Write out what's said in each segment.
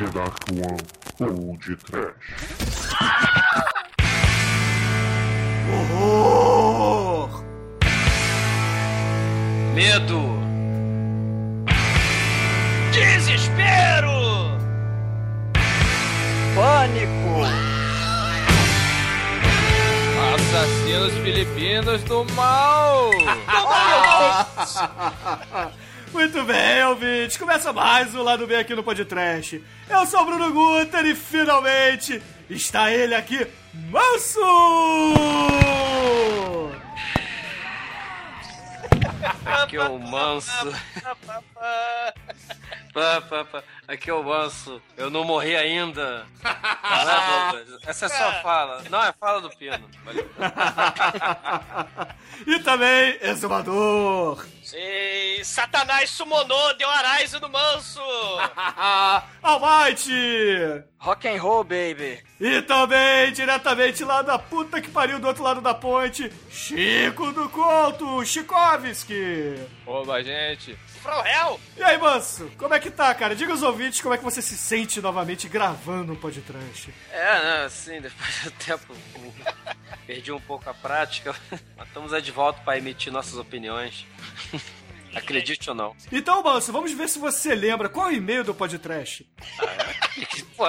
The Dark One ou de Trash. Horror! Medo! Desespero! Pânico! Assassinos filipinos do mal! Muito bem, ouvinte. Começa mais um Lado B aqui no Podcast. Eu sou o Bruno Guter e finalmente está ele aqui, Manso! Aqui é o manso. Pá, pá, pá. Aqui é o manso. Eu não morri ainda. Douglas. Essa é só fala. Não, é fala do pino. Valeu. e também, Exumador. E Satanás sumonou, deu Arise no manso! Almighty! Rock and roll, baby! E também, diretamente lá da puta que pariu do outro lado da ponte, Chico do Couto, Chikovski! Oba, gente! From Hell! E aí, manso, como é que tá, cara? Diga aos ouvintes como é que você se sente novamente gravando um podcast. É, né, assim, depois do tempo perdi um pouco a prática, mas estamos aí de volta para emitir nossas opiniões. Acredite ou não. Então, Manso, vamos ver se você lembra qual é o e-mail do podcast. Pô,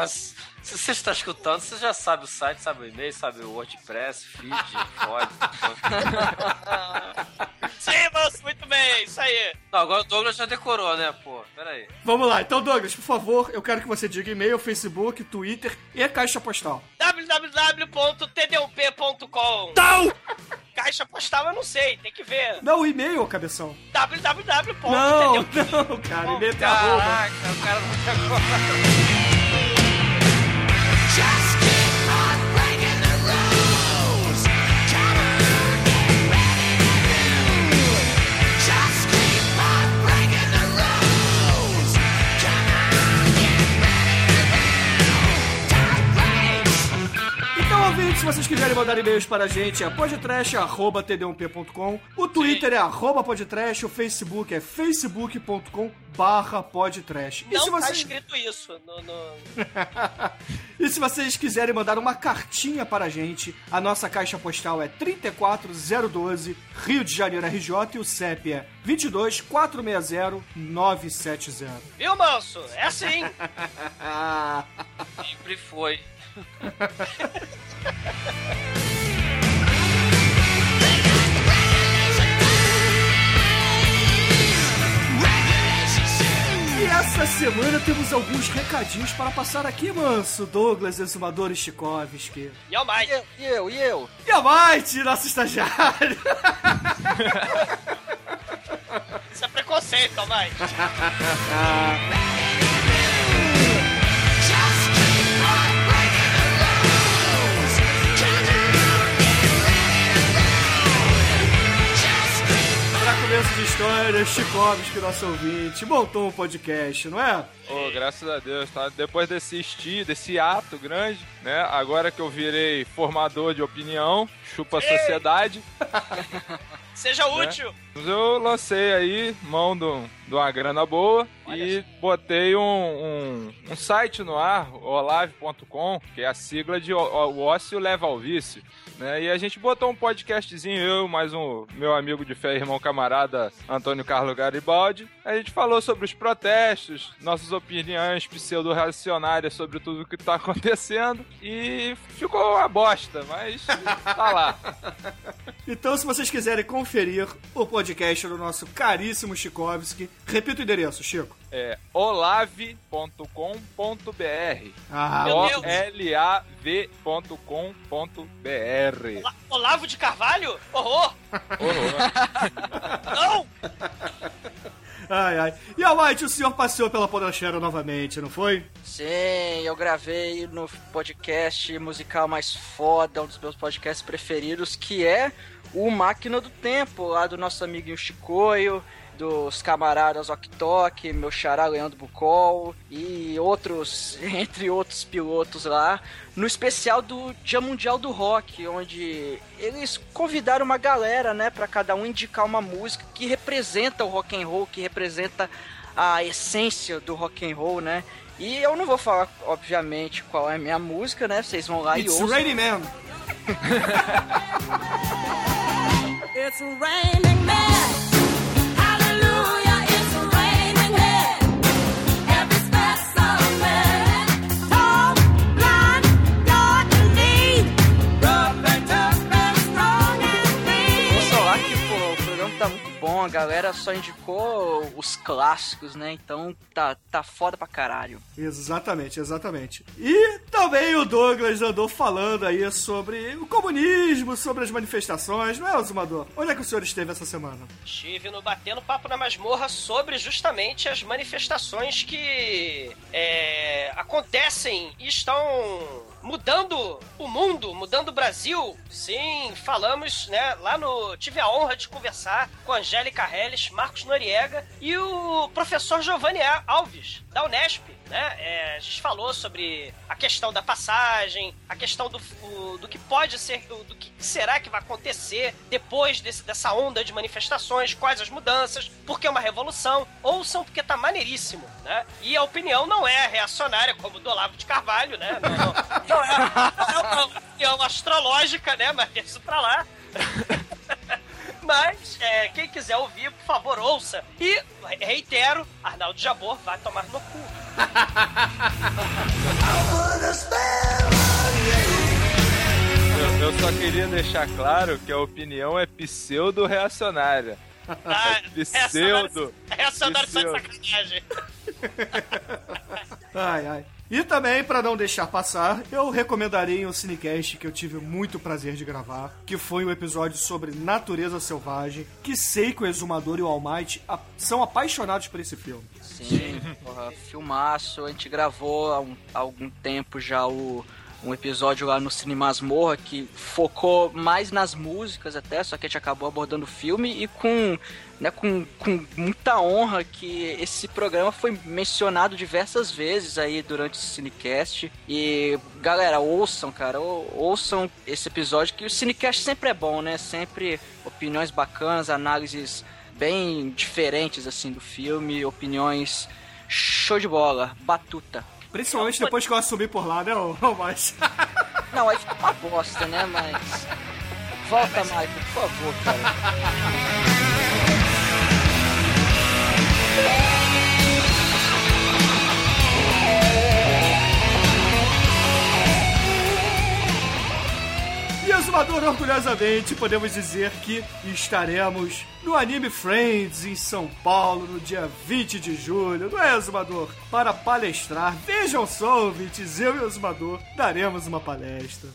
se você está escutando, você já sabe o site, sabe o e-mail, sabe o WordPress, feed, fone. Sim, manso, muito bem, isso aí. Não, agora o Douglas já decorou, né, pô? Pera aí. Vamos lá, então, Douglas, por favor, eu quero que você diga e-mail, Facebook, Twitter e a caixa postal. www.tdup.com Não! Caixa postal eu não sei, tem que ver. Não, o e-mail, cabeção. www. Não, não, cara, e-mail tem arroba. Caraca, o cara não decorou. Ouvintes, se vocês quiserem mandar e-mails para a gente, é podtrash.td1p.com, o Twitter é arroba podtrash, o Facebook é facebook.com barra podtrash. E Não se tá você... escrito isso no... no... e se vocês quiserem mandar uma cartinha para a gente, a nossa caixa postal é 34012, Rio de Janeiro RJ, e o CEP é 22 460 970. Viu, manso? É assim. Sempre foi. E essa semana temos alguns recadinhos para passar aqui, manso. Douglas, Exumador e Chikovski. E ao mais. E eu, e eu? E a Might, nosso estagiário. Isso é preconceito, ao começo de história, Chikovski, nosso ouvinte, montou um podcast, não é? Oh, graças a Deus, tá? Depois desse estilo, desse ato grande, né? Agora que eu virei formador de opinião, chupa a sociedade, Seja útil. eu lancei aí mão de de uma grana boa e botei um, um, um site no ar, olave.com, que é a sigla de O- O- Ócio Leva ao Vício. Né? E a gente botou um podcastzinho, eu mais um meu amigo de fé, irmão camarada Antônio Carlos Garibaldi. A gente falou sobre os protestos, nossas opiniões pseudo-reacionárias sobre tudo o que tá acontecendo e ficou uma bosta, mas tá lá. Então, se vocês quiserem conferir o podcast do nosso caríssimo Chikovski, repita o endereço, Chico. É olave.com.br Ah. O-L-A-V.com.br Ola- Olavo de Carvalho? Horror! Não! ai, ai. E a White, o senhor passeou pela Podosfera novamente, não foi? Sim, eu gravei no podcast musical mais foda, um dos meus podcasts preferidos, que é o Máquina do Tempo, lá do nosso amiguinho Chicoio, dos camaradas Ok meu xará Leandro Bucol e outros, entre outros pilotos lá, no especial do Dia Mundial do Rock, onde eles convidaram uma galera, né, para cada um indicar uma música que representa o rock and roll, que representa a essência do rock and roll, né? E eu não vou falar, obviamente, qual é a minha música, né? Vocês vão lá It's e ouçam. Raining Man. It's raining men. Bom, a galera só indicou os clássicos, né? Então tá, tá foda pra caralho. Exatamente, exatamente. E também o Douglas andou falando aí sobre o comunismo, sobre as manifestações, não é, Zumador? Onde é que o senhor esteve essa semana? Estive no Batendo Papo na Masmorra sobre justamente as manifestações que é, acontecem e estão mudando o mundo, mudando o Brasil. Sim, falamos, né, lá no... Tive a honra de conversar com Angélica Helles, Marcos Noriega e o professor Giovanni Alves, da Unesp, né? É, a gente falou sobre a questão da passagem, a questão do, o- do que pode ser, do, do que será que vai acontecer depois desse- dessa onda de manifestações, quais as mudanças, porque é uma revolução, ouçam porque tá maneiríssimo, né? E a opinião não é reacionária, como do Olavo de Carvalho, né? Não, não, não é, é uma opinião astrológica, né? Mas isso pra lá. Mas, é, quem quiser ouvir, por favor, ouça. E, reitero, Arnaldo Jabor vai tomar no cu. Eu, eu só queria deixar claro que a opinião é pseudo-reacionária. Ah, Pseudo. Reacionário só de Pseudo. sacanagem. Ai, ai. E também, pra não deixar passar, eu recomendaria um cinecast que eu tive muito prazer de gravar, que foi um episódio sobre natureza selvagem, que sei que o Exumador e o Almighty são apaixonados por esse filme. Sim, porra, filmaço. A gente gravou há, um- há algum tempo já o, um episódio lá no Cine Masmorra que focou mais nas músicas até, só que a gente acabou abordando o filme e com, né, com, com muita honra que esse programa foi mencionado diversas vezes aí durante o Cinecast. E galera, ouçam, cara, ou- ouçam esse episódio que o Cinecast sempre é bom, né? Sempre opiniões bacanas, análises bem diferentes assim do filme, opiniões show de bola, batuta. Principalmente depois que eu assumi por lá, né, ô- Almighty? Não, aí fica uma bosta, né? Mas. Volta, Michael, por favor, cara. Exumador, orgulhosamente, podemos dizer que estaremos no Anime Friends em São Paulo no dia 20 de julho, não é, Exumador? Para palestrar. Vejam só, ouvintes, eu e o Exumador daremos uma palestra.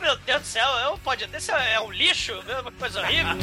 Meu Deus do céu, um pode desse é um lixo, é uma coisa horrível.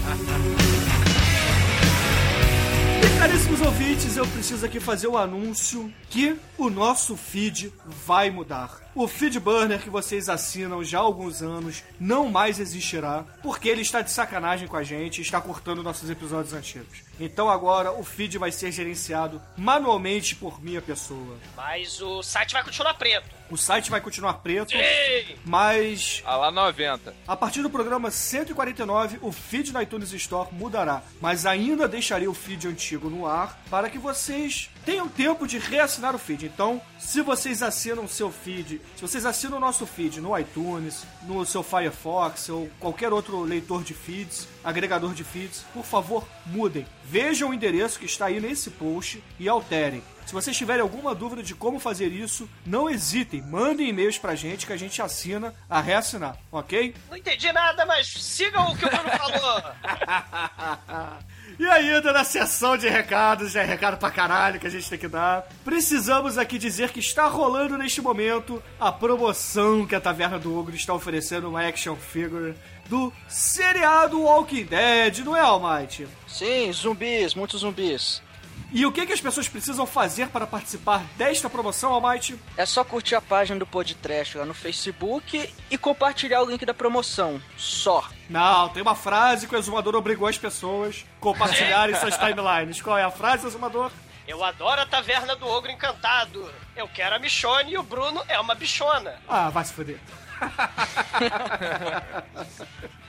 Caríssimos ouvintes, eu preciso aqui fazer o anúncio que o nosso feed vai mudar. O feed burner que vocês assinam já há alguns anos não mais existirá, porque ele está de sacanagem com a gente e está cortando nossos episódios antigos. Então agora o feed vai ser gerenciado manualmente por minha pessoa. Mas o site vai continuar preto. O site vai continuar preto, Ei! mas A lá 90. a partir do programa 149, o feed na iTunes Store mudará, mas ainda deixarei o feed antigo no ar para que vocês tenham tempo de reassinar o feed. Então, se vocês assinam o seu feed, se vocês assinam o nosso feed no iTunes, no seu Firefox ou qualquer outro leitor de feeds, agregador de feeds, por favor, mudem. Vejam o endereço que está aí nesse post e alterem. Se vocês tiverem alguma dúvida de como fazer isso, não hesitem, mandem e-mails pra gente que a gente assina a reassinar, ok? Não entendi nada, mas sigam o que o Bruno falou. E ainda na sessão de recados, é recado pra caralho que a gente tem que dar. Precisamos aqui dizer que está rolando neste momento a promoção que a Taverna do Ogro está oferecendo uma action figure do seriado Walking Dead, não é, Almighty? Sim, zumbis, muitos zumbis. E o que, que as pessoas precisam fazer para participar desta promoção, Almighty? É só curtir a página do Podcast lá no Facebook e compartilhar o link da promoção. Só. Não, tem uma frase que o exumador obrigou as pessoas a compartilharem suas timelines. Qual é a frase, exumador? Eu adoro a taverna do ogro encantado. Eu quero a Michone e o Bruno é uma bichona. Ah, vai se fuder.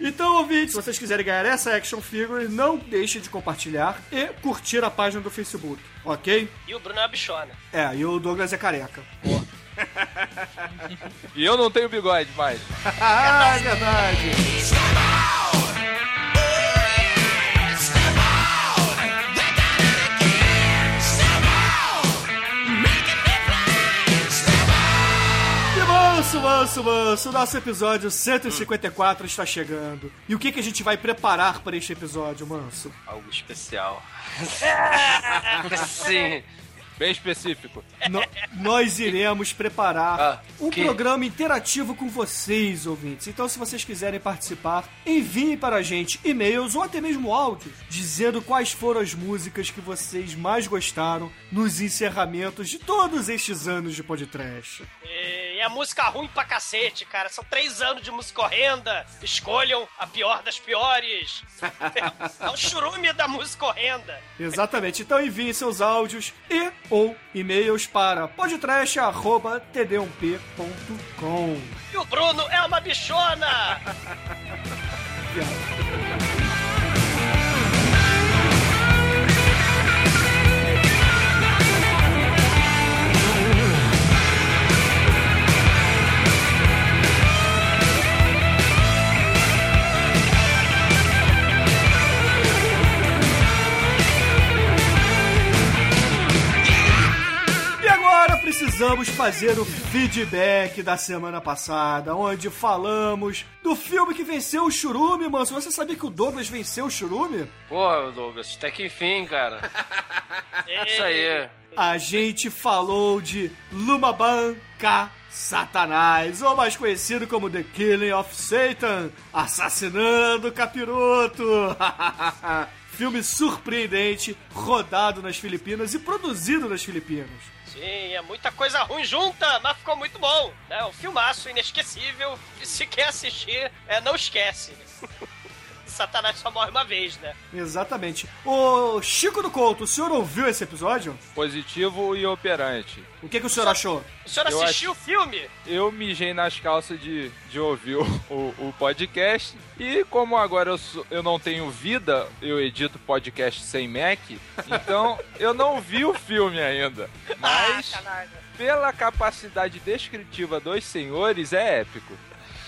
Então, ouvintes, se vocês quiserem ganhar essa action figure, não deixem de compartilhar e curtir a página do Facebook, ok? E o Bruno é uma bichona. É, e o Douglas é careca. E eu não tenho bigode mais. ah, é verdade. Manso, manso, manso, nosso episódio 154 está chegando. E o que, que a gente vai preparar para este episódio, manso? Algo especial. Sim. Bem específico. No- nós iremos preparar Ah, um que- programa interativo com vocês, ouvintes. Então, se vocês quiserem participar, enviem para a gente e-mails ou até mesmo áudios, dizendo quais foram as músicas que vocês mais gostaram nos encerramentos de todos estes anos de podcast. E é música ruim pra cacete, cara. São três anos de música horrenda. Escolham a pior das piores. É o churume da música horrenda. Exatamente. Então enviem seus áudios e ou e-mails para podcast@td1p.com. E o Bruno é uma bichona. precisamos fazer o feedback da semana passada, onde falamos do filme que venceu o Churume, manso. Você sabia que o Douglas venceu o Churume? Pô, Douglas, até que enfim, cara. Isso aí. A gente falou de Lumaban K. Satanás, ou mais conhecido como The Killing of Satan, assassinando o capiroto. Filme surpreendente, rodado nas Filipinas e produzido nas Filipinas. É muita coisa ruim junta, mas ficou muito bom. É um filmaço inesquecível. Se quer assistir, é, não esquece. Satanás só morre uma vez, né? Exatamente. Ô Chico do Couto, o senhor ouviu esse episódio? Positivo e operante. O que, que o senhor achou? O senhor Eu assistiu o filme? Eu mijei nas calças de, de ouvir o, o, o podcast. E como agora eu, sou- eu não tenho vida, eu edito podcast sem Mac, então eu não vi o filme ainda. Mas pela capacidade descritiva dos senhores, é épico.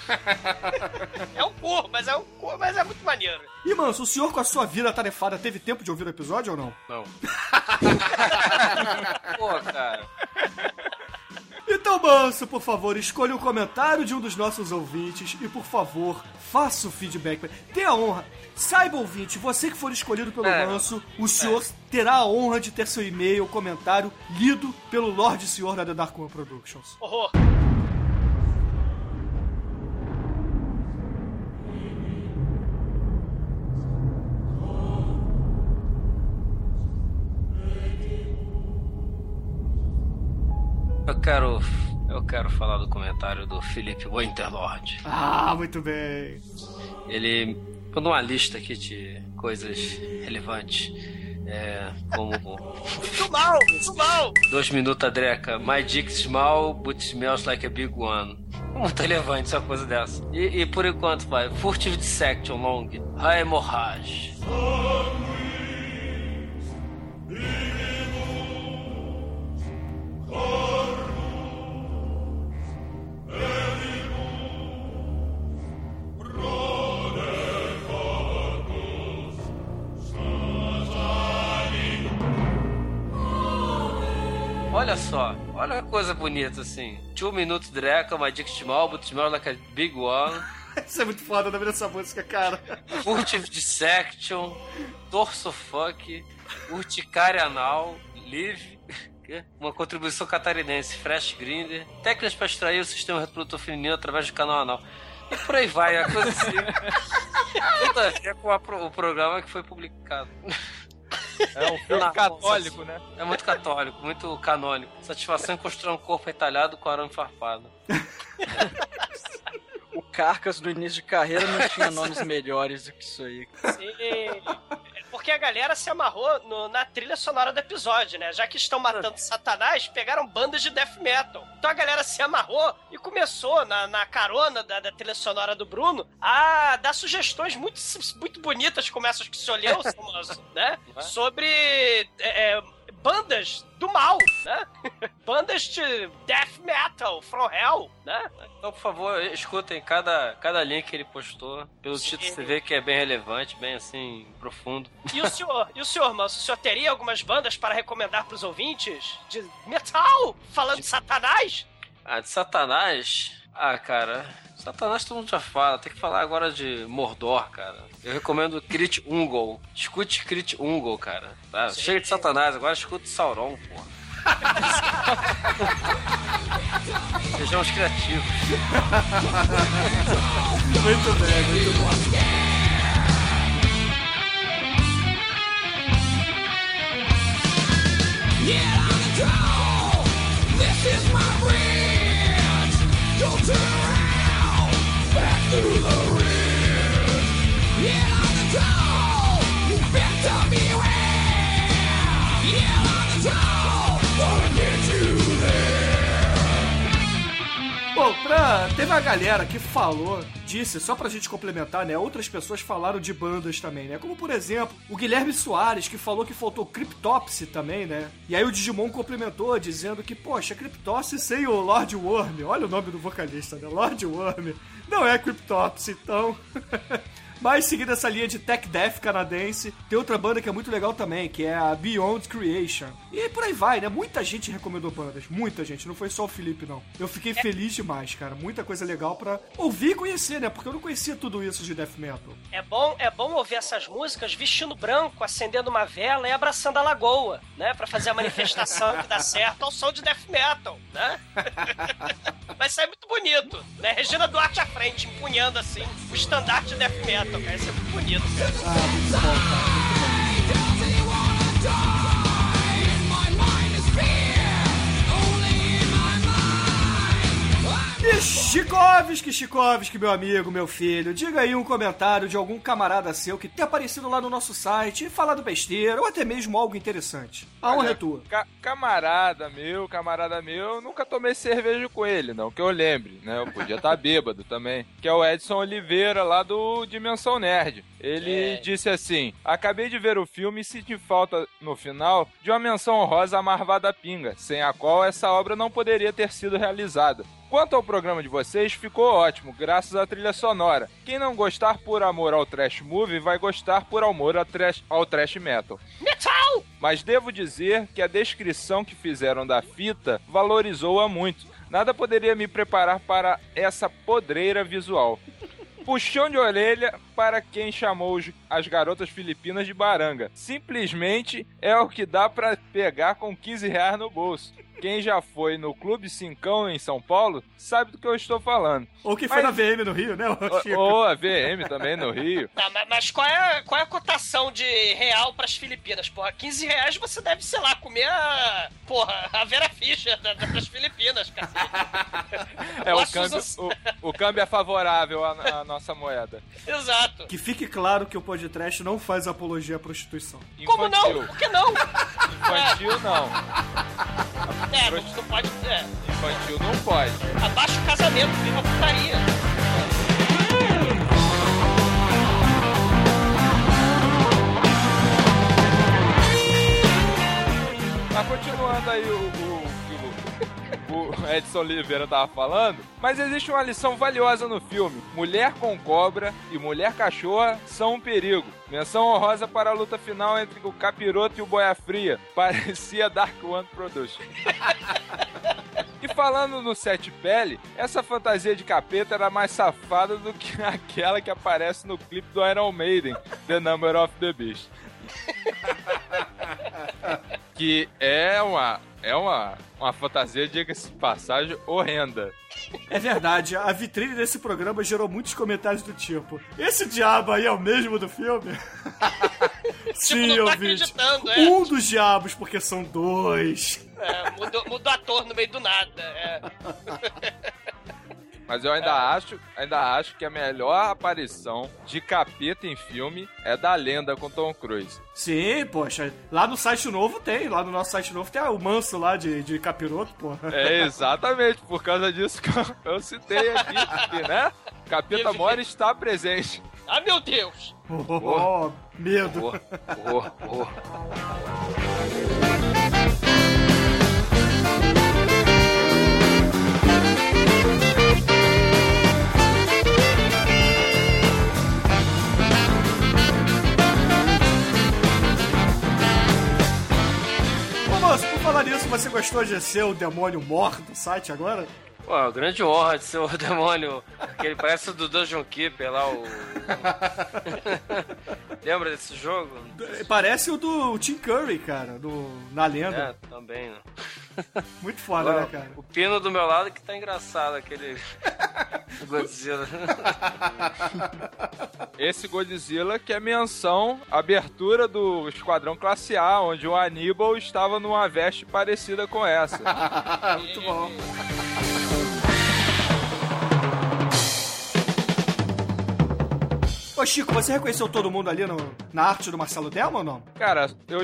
É um cu, mas é um cu, mas é muito maneiro. E, Manso, o senhor com a sua vida tarefada teve tempo de ouvir o episódio ou não? Não. Pô, cara. Então, Manso, por favor, escolha o comentário de um dos nossos ouvintes e, por favor, faça o feedback. Tenha a honra. Saiba, ouvinte, você que for escolhido pelo É. Manso, o senhor terá a honra de ter seu e-mail, comentário, lido pelo Lorde Senhor da The Dark One Productions. Horror. Eu quero. Eu quero falar do comentário do Felipe Winterlord. Ah, muito bem. Ele mandou uma lista aqui de coisas relevantes. É, como Muito mal, muito mal. dois minutos a dreca. My dick small, but smells like a big one. Muito relevante essa coisa dessa. E, e por enquanto vai. Furtive dissection long. High hemorrhage. Olha só, olha que coisa bonita assim. Two minutes dreca, my dick small, but smells like a big one. Isso é muito foda, da essa música, cara. Furtive dissection, torso fuck, urticária anal, live, uma contribuição catarinense, fresh grinder, técnicas para extrair o sistema reprodutor feminino através do canal anal. E por aí vai, a coisa assim. Tudo a ver com a o programa que foi publicado. É um filme católico, né? É muito católico, muito canônico. Satisfação em construir um corpo retalhado com arame farpado. O Carcas, no início de carreira, não tinha nomes melhores do que isso aí. Sim. Porque a galera se amarrou no- na trilha sonora do episódio, né? Já que estão matando Satanás, pegaram bandas de death metal. Então a galera se amarrou e começou, na, na carona da, da trilha sonora do Bruno, a dar sugestões muito, muito bonitas, como essas que o senhor leu, seu moço, né? Sobre é, é, bandas do mal, né? bandas de death metal, from hell, né? Então, por favor, escutem cada, cada link que ele postou. Pelo Sim. título você vê que é bem relevante, bem assim, profundo. E o senhor, e o senhor, o senhor teria algumas bandas para recomendar pros ouvintes? De metal? Falando de Satanás? Ah, de Satanás? Ah, cara, Satanás todo mundo já fala. Tem que falar agora de Mordor, cara. Eu recomendo Crit Ungol. Escute Crit Ungol, cara. Tá? Chega de Satanás, agora escute Sauron, porra. Sejamos criativos. Muito bem, muito bom. Bom, pra... teve uma galera que falou, disse, só pra gente complementar, né? Outras pessoas falaram de bandas também, né? Como, por exemplo, o Guilherme Soares, que falou que faltou Cryptopsy também, né? E aí o Digimon complementou, dizendo que, poxa, Cryptopsy sem o Lord Worm, olha o nome do vocalista, né? Lord Worm, não é Cryptopsy, então... Mas seguindo essa linha de tech death canadense, tem outra banda que é muito legal também, que é a Beyond Creation. E por aí vai, né? Muita gente recomendou bandas, muita gente, não foi só o Felipe não. Eu fiquei feliz demais, cara. Muita coisa legal pra ouvir e conhecer, né? Porque eu não conhecia tudo isso de death metal. É bom, é bom ouvir essas músicas vestindo branco, acendendo uma vela e abraçando a lagoa, né? Pra fazer a manifestação que dá certo ao som de death metal, né? Vai sair muito bonito, né? Regina Duarte à frente, empunhando assim o estandarte de death metal, Isso é. Ah, muito bom, cara. Muito bom. Chikovski, Chikovski, meu amigo, meu filho, diga aí um comentário de algum camarada seu que tenha aparecido lá no nosso site e falado besteira, ou até mesmo algo interessante. A honra é tua. Ca- camarada meu, camarada meu, eu nunca tomei cerveja com ele, não, que eu lembre, né? Eu podia estar bêbado também. Que é o Edson Oliveira, lá do Dimensão Nerd. Ele É. disse assim: Acabei de ver o filme e senti falta, no final, de uma menção honrosa à Marvada Pinga, sem a qual essa obra não poderia ter sido realizada. Quanto ao programa de vocês, ficou ótimo, graças à trilha sonora. Quem não gostar por amor ao trash movie, vai gostar por amor ao trash, ao trash metal. Metal! Mas devo dizer que a descrição que fizeram da fita valorizou-a muito. Nada poderia me preparar para essa podreira visual. Puxão de orelha para quem chamou as garotas filipinas de baranga. Simplesmente é o que dá para pegar com 15 reais no bolso. Quem já foi no Clube Cincão em São Paulo sabe do que eu estou falando. Ou quem foi Mas- na VM no Rio, né, Chico? Ou a VM também no Rio. Tá, ma- mas qual é, qual é a cotação de real pras Filipinas? Porra, 15 reais você deve, sei lá, comer a. Porra, a Vera Fischer da, da, das Filipinas, cacete. É, o câmbio, os- o, o câmbio é favorável à, à nossa moeda. Exato. Que fique claro que o podcast não faz apologia à prostituição. Como não? Infantil. Por que não? Infantil não. É, não, não pode. É, Infantil não pode. abaixa o casamento, viva a putaria. Mas continuando aí o, o, Edson Oliveira tava falando, mas existe uma lição valiosa no filme. Mulher com cobra e mulher cachorra são um perigo. Menção honrosa para a luta final entre o capiroto e o boia fria. Parecia Dark One Production. E falando no set pele, essa fantasia de capeta era mais safada do que aquela que aparece no clipe do Iron Maiden, The Number of the Beast. que é uma é uma, uma fantasia, diga-se de passagem, horrenda. É verdade, a vitrine desse programa gerou muitos comentários do tipo: Esse diabo aí é o mesmo do filme? Sim, não tá ouvinte. acreditando, é. Um dos diabos, porque são dois. É, mudou, mudou ator no meio do nada. É. Mas eu ainda acho, ainda acho que a melhor aparição de capeta em filme é da lenda com Tom Cruise. Sim, poxa. Lá no site novo tem. Lá no nosso site novo tem o manso lá de, de capiroto, porra. É exatamente por causa disso que eu, citei aqui, que, né? Capeta Mora está presente. Ah, meu Deus! Oh, medo. Oh, oh, oh. Falar nisso, você gostou de ser o demônio mor do site agora? Pô, grande honra de ser o demônio. Ele parece o do Dungeon Keeper lá, o. Lembra desse jogo? Parece o do Tim Curry, cara, do, na lenda. É, também, né? Muito foda, né, cara? O pino do meu lado que tá engraçado, aquele. Godzilla. Esse Godzilla que é menção à abertura do Esquadrão Classe A, onde o Aníbal estava numa veste parecida com essa. Muito bom. Ô, Chico, você reconheceu todo mundo ali no, na arte do Marcelo Delma ou não? Cara, eu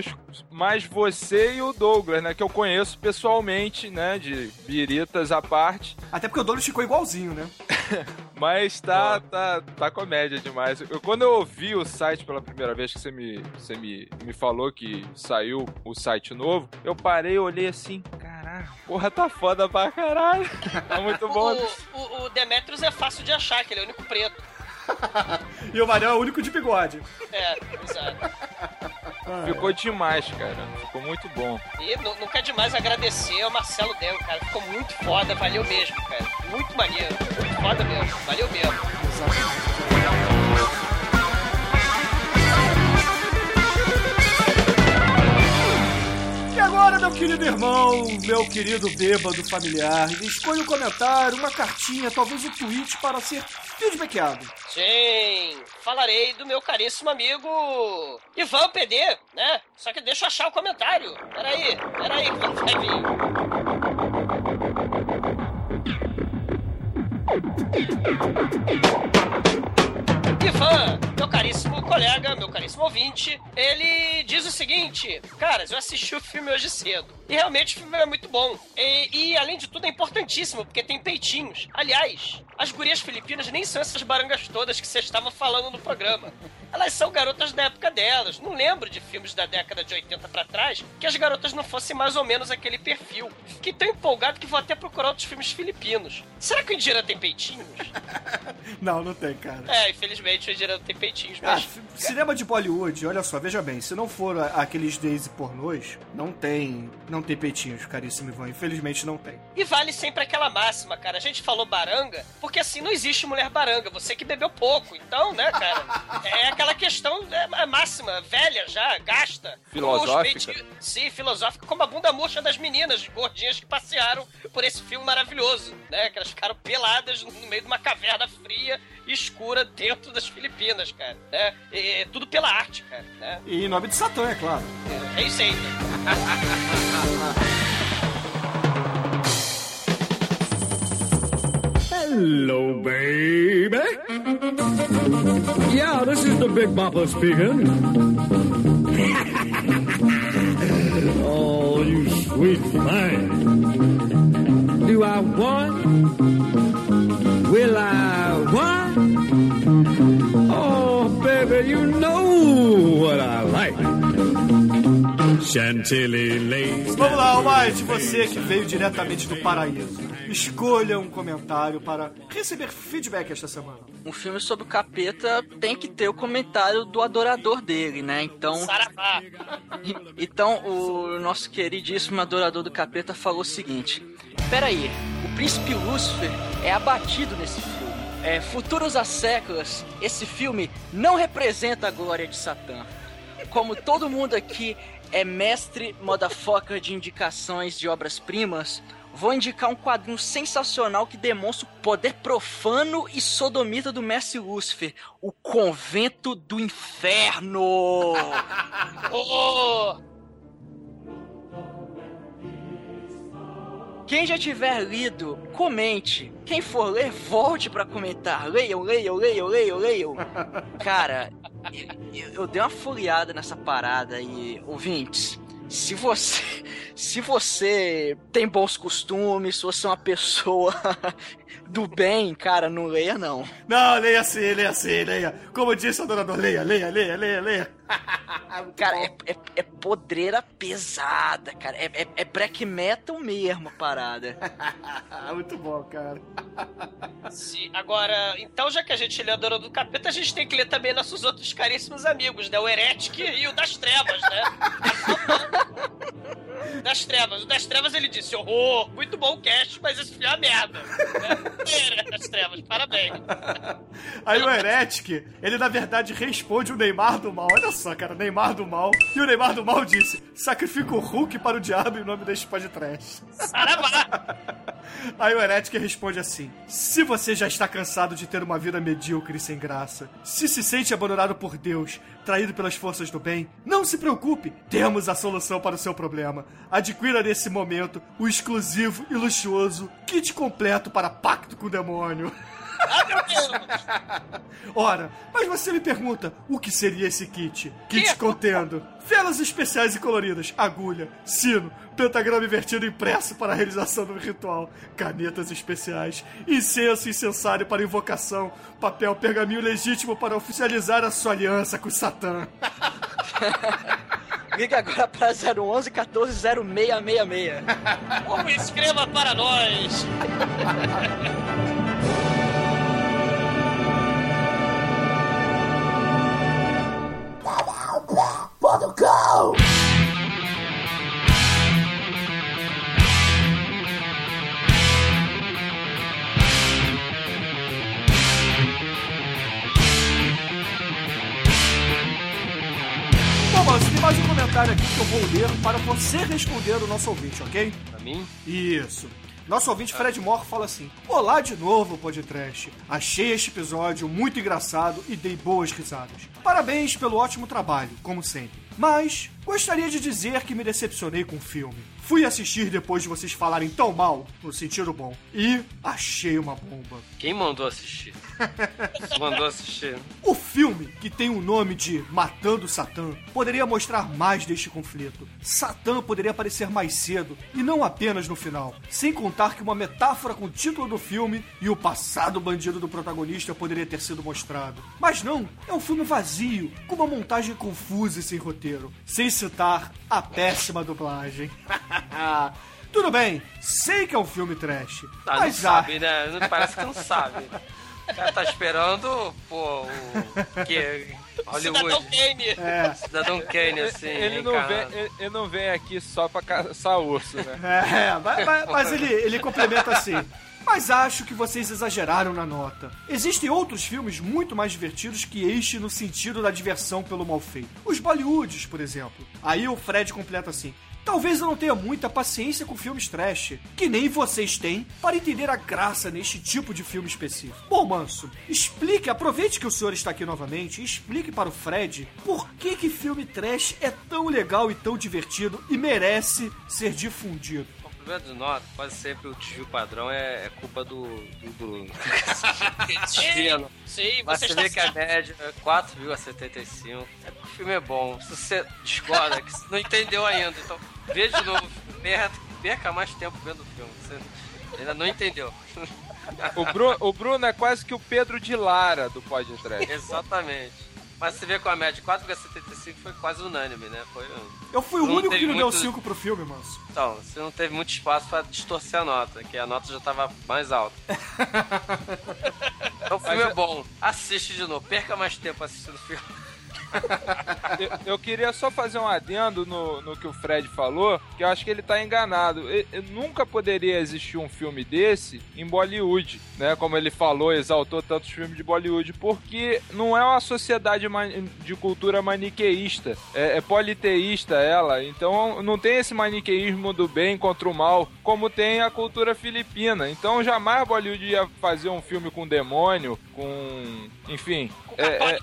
mais você e o Douglas, né, que eu conheço pessoalmente, né, de biritas à parte, Até porque o Douglas ficou igualzinho, né? mas tá tá tá comédia demais. Eu, quando eu ouvi o site pela primeira vez que você me você me, me falou que saiu o site novo, eu parei, olhei assim, caraca, porra, tá foda pra caralho. Tá muito bom. O, o, o Demetrius é fácil de achar, que ele é o único preto. E o Marião é o único de bigode. É, exato. Ficou demais, cara. Ficou muito bom. E nu- nunca é demais agradecer ao Marcelo Demo, cara. Ficou muito foda, valeu mesmo, cara. Muito maneiro, muito foda mesmo, valeu mesmo. E agora, meu querido irmão, meu querido bêbado familiar, escolha um comentário, uma cartinha, talvez um tweet para ser feedbackado. Sim, falarei do meu caríssimo amigo Ivan PD, né? Só que deixa eu achar o comentário. Peraí, peraí, que não vai vir. Ivan, meu caríssimo colega, meu caríssimo ouvinte, ele diz o seguinte: Caras, eu assisti o filme hoje cedo. E realmente o filme é muito bom. E, e, além de tudo, é importantíssimo, porque tem peitinhos. Aliás, as gurias filipinas nem são essas barangas todas que você estava falando no programa. Elas são garotas da época delas. Não lembro de filmes da década de 80 pra trás que as garotas não fossem mais ou menos aquele perfil. Fiquei tão empolgado que vou até procurar outros filmes filipinos. Será que o Indira tem peitinhos? Não, não tem, cara. É, infelizmente o Indira não tem peitinhos, Ah, mas. f- cinema de Bollywood, olha só, veja bem, se não for aqueles Daisy pornôs, não tem, não tem peitinhos, caríssimo Ivan, infelizmente não tem. E vale sempre aquela máxima, cara. A gente falou baranga, porque assim, não existe mulher baranga. Você que bebeu pouco. Então, né, cara? É aquela questão é, é máxima, velha já, gasta. Filosófica. Peitinhos- Sim, filosófica, como a bunda murcha das meninas gordinhas que passearam por esse filme maravilhoso, né? Que elas ficaram peladas no meio de uma caverna fria e escura dentro das Filipinas, cara. Né? E, tudo pela arte, cara. Né? E em nome de Satã, é claro. É isso aí. Hello, baby. Yeah, this is the Big Bopper speaking. oh, you sweet thing. Do I want? Will I want? Oh, baby, you know what I. Chantilly lace. Vamos lá, Almighty, você que veio diretamente do paraíso. Escolha um comentário para receber feedback esta semana. Um filme sobre o capeta tem que ter o comentário do adorador dele, né? Então, Saravá. então o nosso queridíssimo adorador do capeta falou o seguinte: Peraí, o príncipe Lúcifer é abatido nesse filme. É, futuros há séculos, esse filme não representa a glória de Satã. Como todo mundo aqui é mestre motherfucker de indicações de obras-primas, vou indicar um quadrinho sensacional que demonstra o poder profano e sodomita do mestre Lúcifer, o Convento do Inferno. oh! Quem já tiver lido, comente. Quem for ler, volte para comentar. Leiam, leiam, leiam, leiam, leiam. Cara, eu, eu- dei uma folheada nessa parada e, ouvintes, se você, se você tem bons costumes, se você é uma pessoa do bem, cara, não leia não. Não, leia assim, leia assim, leia. Como disse o adorador, leia, leia, leia, leia, leia. Cara, é, é, é podreira pesada, cara. É, é, é black metal mesmo a parada. Muito bom, cara. Se- agora, então, já que a gente lê a Dona do Capeta, a gente tem que ler também nossos outros caríssimos amigos, né? O Heretic e o Das Trevas, né? das Trevas. O Das Trevas ele disse: horror, muito bom o cast, mas esse filho é uma merda. Né? Das Trevas, parabéns. Aí o Heretic, ele na verdade responde o Neymar do mal. Olha só, cara, Neymar do mal. E o Neymar do mal disse: sacrifica o Hulk para o diabo em nome deste podcast. Saravá! Aí o Heretic responde assim: Se você já está cansado de ter uma vida medíocre e sem graça, se se sente abandonado por Deus, traído pelas forças do bem, não se preocupe, temos a solução para o seu problema. Adquira nesse momento o exclusivo e luxuoso kit completo para pacto com o demônio. Meu Deus! Ora, mas você me pergunta, o que seria esse kit? Kit Que? contendo velas especiais e coloridas, agulha, sino, pentagrama invertido impresso para a realização do ritual, canetas especiais, incenso incensário para invocação, papel pergaminho legítimo para oficializar a sua aliança com Satã. Liga agora pra 011 14 0666. Ou escreva para nós! Bom, mas tem mais um comentário aqui que eu vou ler para você responder o nosso ouvinte, ok? Pra mim? Isso. Nosso ouvinte Fred Moore fala assim: Olá de novo, podcast. Achei este episódio muito engraçado e dei boas risadas. Parabéns pelo ótimo trabalho, como sempre. Mas gostaria de dizer que me decepcionei com o filme. Fui assistir depois de vocês falarem tão mal, no sentido bom, e achei uma bomba. Quem mandou assistir? mandou assistir. O filme, que tem o nome de Matando Satã, poderia mostrar mais deste conflito. Satã poderia aparecer mais cedo e não apenas no final. Sem contar que uma metáfora com o título do filme e o passado bandido do protagonista poderia ter sido mostrado. Mas não, é um filme vazio, com uma montagem confusa e sem roteiro. Sem citar a péssima dublagem. Tudo bem, sei que é um filme trash. Ah, não mas ah, sabe, né? Não- Parece que não sabe. O cara tá esperando, pô, o. Que? Cidadão Hollywood. Kane! é, Cidadão Kane, assim. ele, não vem, ele, ele não vem aqui só pra caçar urso, né? É, mas, mas- mas ele, ele complementa assim. Mas acho que vocês exageraram na nota. Existem outros filmes muito mais divertidos que este no sentido da diversão pelo mal feito. Os Bollywoods, por exemplo. Aí o Fred completa assim. Talvez eu não tenha muita paciência com filmes trash, que nem vocês têm, para entender a graça neste tipo de filme específico. Bom, Manso, explique, aproveite que o senhor está aqui novamente explique para o Fred por que que filme trash é tão legal e tão divertido e merece ser difundido. Problema do nota, quase sempre o desvio padrão é, é culpa do. do, desvio, né? Sim, Mas você você vê que a média é 4,75. É porque o filme é bom. Se você discorda, que você não entendeu ainda. Então, vê de novo. Perca, perca mais tempo vendo o filme. Você ainda não entendeu. O, Bru- o Bruno é quase que o Pedro de Lara do podcast. Exatamente. Mas você vê com a média 4,75 foi quase unânime, né? Foi um... Eu fui o Não único que não deu muito- 5 pro filme, Manso. Então, você não teve muito espaço pra distorcer a nota, que a nota já tava mais alta. então o filme Mas é eu- bom. Assiste de novo. Perca mais tempo assistindo o filme. Eu, eu queria só fazer um adendo no, no que o Fred falou, que eu acho que ele tá enganado. E- e nunca poderia existir um filme desse em Bollywood, né? Como ele falou, exaltou tantos filmes de Bollywood, porque não é uma sociedade de cultura maniqueísta, é, é politeísta ela, então não tem esse maniqueísmo do bem contra o mal, como tem a cultura filipina. Então jamais Bollywood ia fazer um filme com demônio, com. enfim. É,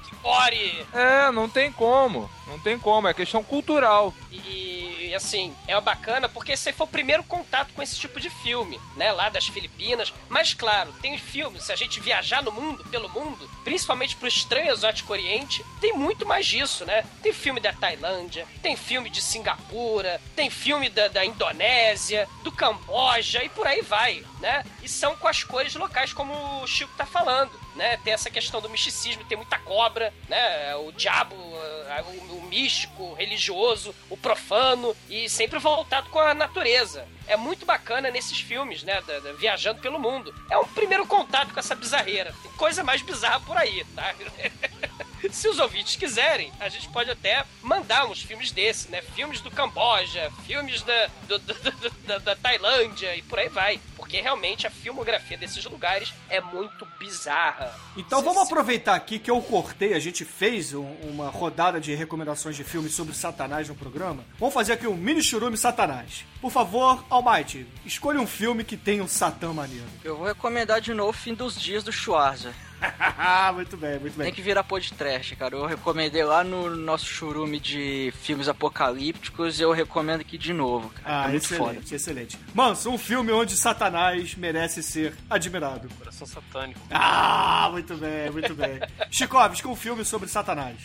é, é, não tem como. Não tem como. É questão cultural. E E assim, é bacana porque esse foi o primeiro contato com esse tipo de filme, né? Lá das Filipinas. Mas claro, tem filmes, se a gente viajar no mundo, pelo mundo, principalmente pro estranho exótico oriente, tem muito mais disso, né? Tem filme da Tailândia, tem filme de Singapura, tem filme da, da Indonésia, do Camboja e por aí vai, né? E são com as cores locais, como o Chico tá falando, né? Tem essa questão do misticismo, tem muita cobra, né? O diabo, eh, o, o místico, o religioso, o profano e sempre voltado com a natureza. É muito bacana nesses filmes, né? da- da- viajando pelo mundo. É um primeiro contato com essa bizarreira. Tem coisa mais bizarra por aí, tá? Se os ouvintes quiserem, a gente pode até mandar uns filmes desses, né? Filmes do Camboja, filmes da, do- do- do- da, da Tailândia e por aí vai. Porque realmente a filmografia desses lugares é muito bizarra. Então Se- vamos se- aproveitar aqui que eu cortei, a gente fez um- uma rodada de recomendações de filmes sobre Satanás no programa. Vamos fazer aqui um mini churume Satanás. Por favor, Almighty, escolha um filme que tenha um Satã maneiro. Eu vou recomendar de novo Fim dos Dias do Schwarza. muito bem, muito bem. Tem que virar podcast, cara. Eu recomendei lá no nosso churume de filmes apocalípticos e eu recomendo aqui de novo, cara. Ah, é muito excelente, foda. excelente. Manso, um filme onde Satanás merece ser admirado. Coração satânico. Ah, muito bem, muito bem. Chikovski, um filme sobre Satanás.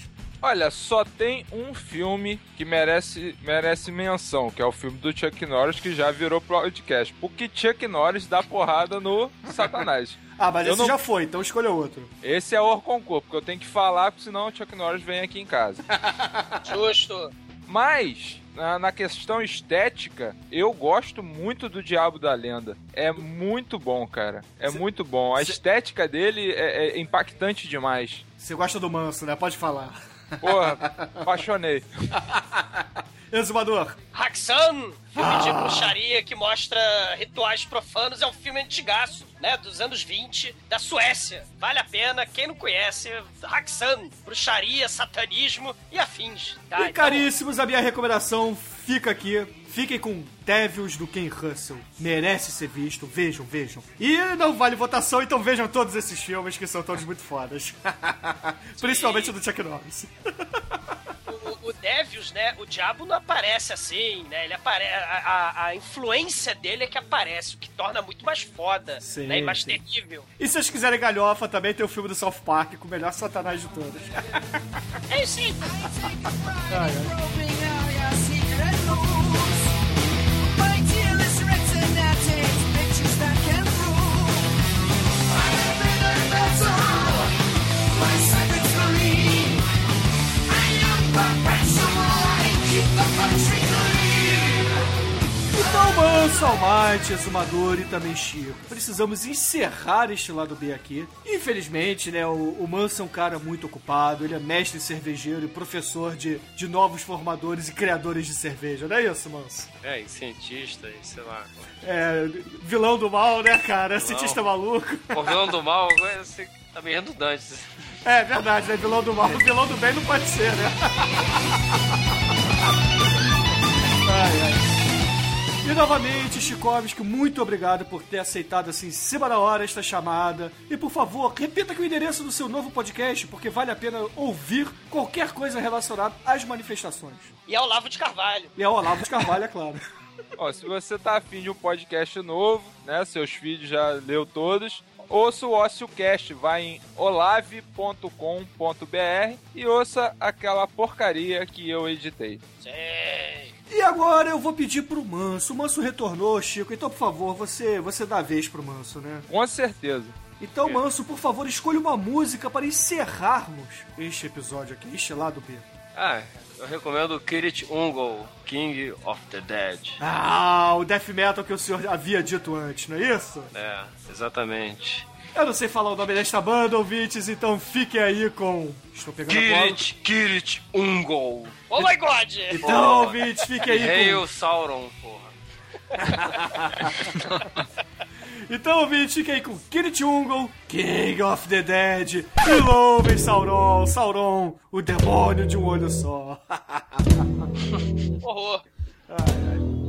Olha, só tem um filme que merece, merece menção, que é o filme do Chuck Norris, que já virou podcast. Porque Chuck Norris dá porrada no Satanás. Ah, mas Eu esse não- já foi, então escolha outro. Esse é o concurso, porque eu tenho que falar, porque senão o Chuck Norris vem aqui em casa. Justo. Mas, na, na questão estética, eu gosto muito do Diabo da Lenda. É muito bom, cara. É Cê- muito bom. A cê- estética dele é, é impactante demais. Você gosta do Manso, né? Pode falar. Porra, apaixonei. Exumador. Haxan, filme Ah. de bruxaria que mostra rituais profanos, é um filme antigaço, né? Dos anos 20, da Suécia. Vale a pena, quem não conhece, Haxan, bruxaria, satanismo e afins. Tá? e Então, caríssimos, a minha recomendação fica aqui. Fiquem com Devils do Ken Russell. Merece ser visto. Vejam, vejam. E não vale votação, então vejam todos esses filmes que são todos muito fodas. Principalmente o do Chuck Norris. o, o Devils, né? O diabo não aparece assim, né? Ele apare... a, a- influência dele é que aparece, o que torna muito mais foda, Sim, né? E mais sim. terrível. E se vocês quiserem galhofa, também tem o filme do South Park com o melhor satanás de todos. É isso aí. Então, Almighty, Exumador e também Chico, precisamos encerrar este lado B aqui. Infelizmente, né, o, o Manso é um cara muito ocupado, ele é mestre cervejeiro e professor de, de novos formadores e criadores de cerveja, não é isso, Manso? É, e cientista, e sei lá. É, vilão do mal, né, cara? Cientista maluco. O vilão do mal, você tá meio redundante. É verdade, né? Vilão do mal, vilão do bem não pode ser, né? Ai, ai. E novamente, Chikovski, muito obrigado por ter aceitado assim, em cima da hora, esta chamada. E por favor, repita aqui o endereço do seu novo podcast, porque vale a pena ouvir qualquer coisa relacionada às manifestações. E é o Lavo de Carvalho. E é o Olavo de Carvalho, é claro. Ó, se você tá afim de um podcast novo, né? Seus feeds já leu todos. Ouça o OcioCast, vai em olave.com.br e ouça aquela porcaria que eu editei. Sei. E agora eu vou pedir pro Manso. O Manso retornou, Chico, então por favor, você, você dá a vez pro Manso, né? Com certeza. Então, Manso, por favor, escolha uma música para encerrarmos este episódio aqui, este lado B. Ah, eu recomendo o Kirit Ungol, King of the Dead. Ah, o death metal que o senhor havia dito antes, não é isso? É, exatamente. Eu não sei falar o nome desta banda, ouvintes, então fiquem aí com. Estou pegando a bola. Kirit, Kirit Ungol. Oh my god! Então, ouvintes, fiquem aí Hail com. Sauron, porra. Então, ouvintes, fiquem aí com Kirit Ungol, King of the Dead, e louvem Sauron, Sauron, o demônio de um olho só. Horror. Bom, vamos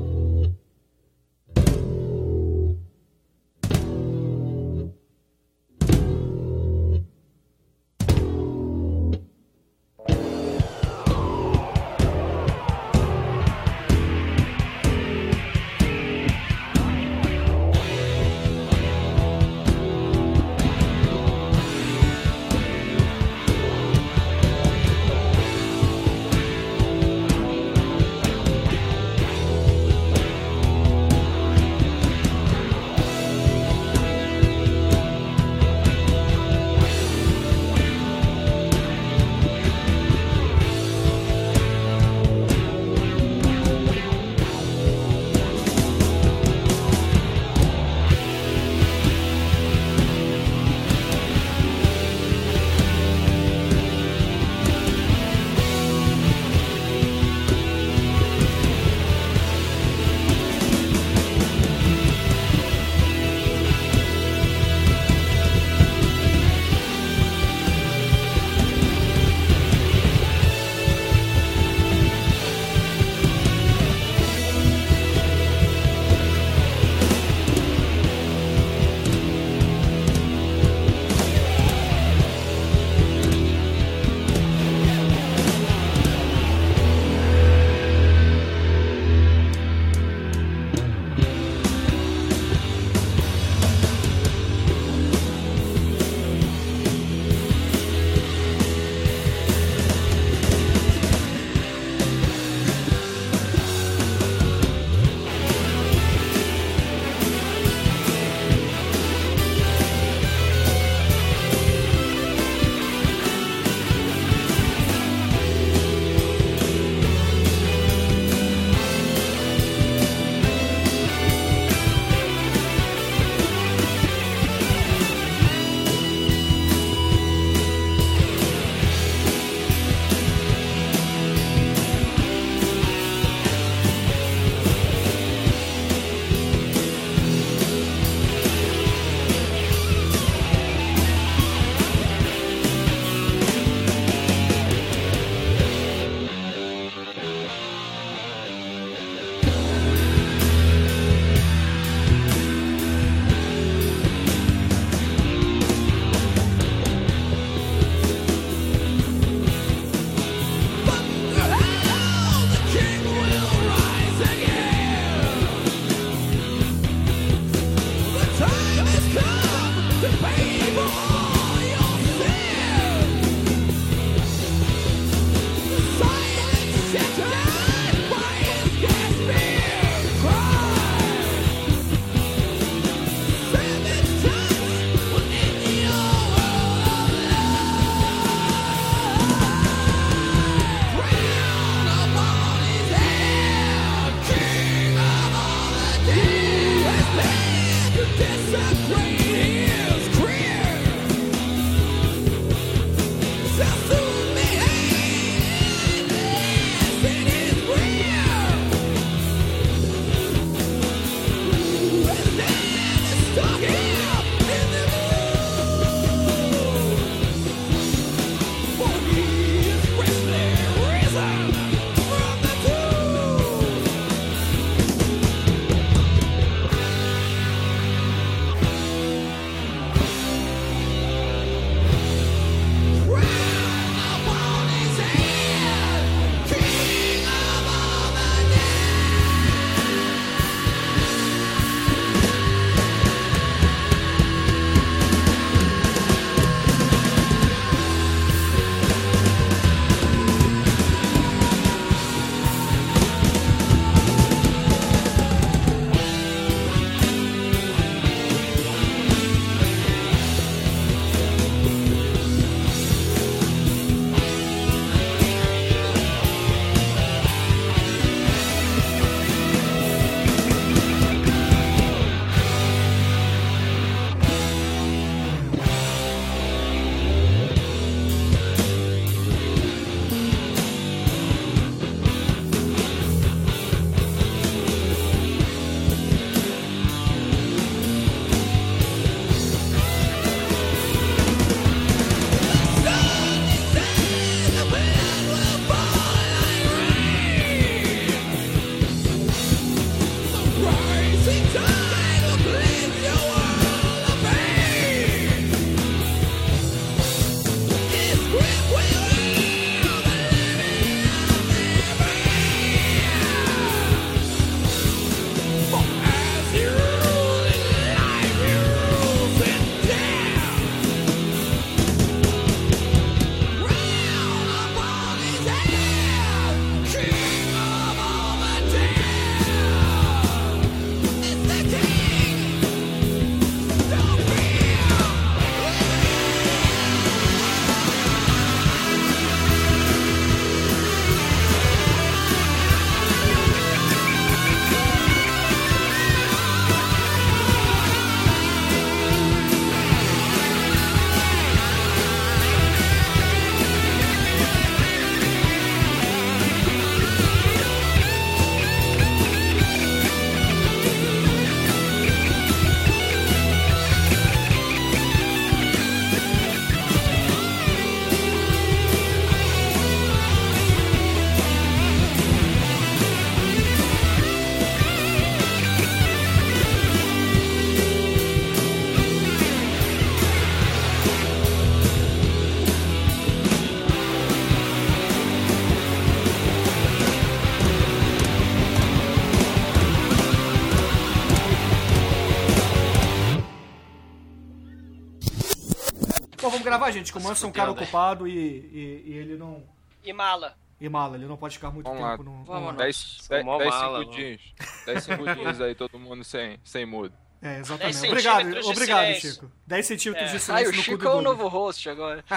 gravar, gente. Que o Manso é um cara ocupado e, e, e ele não. E mala. E mala, ele não pode ficar muito Vamos lá. tempo no. Vamos no- 10 Sou mó mala, segundinhos. 10 segundinhos aí, todo mundo sem, sem mudo. É, exatamente. 10 Obrigado, obrigado, silêncio. Chico. 10 centímetros É. de silêncio o no cu Chico do é o novo host agora.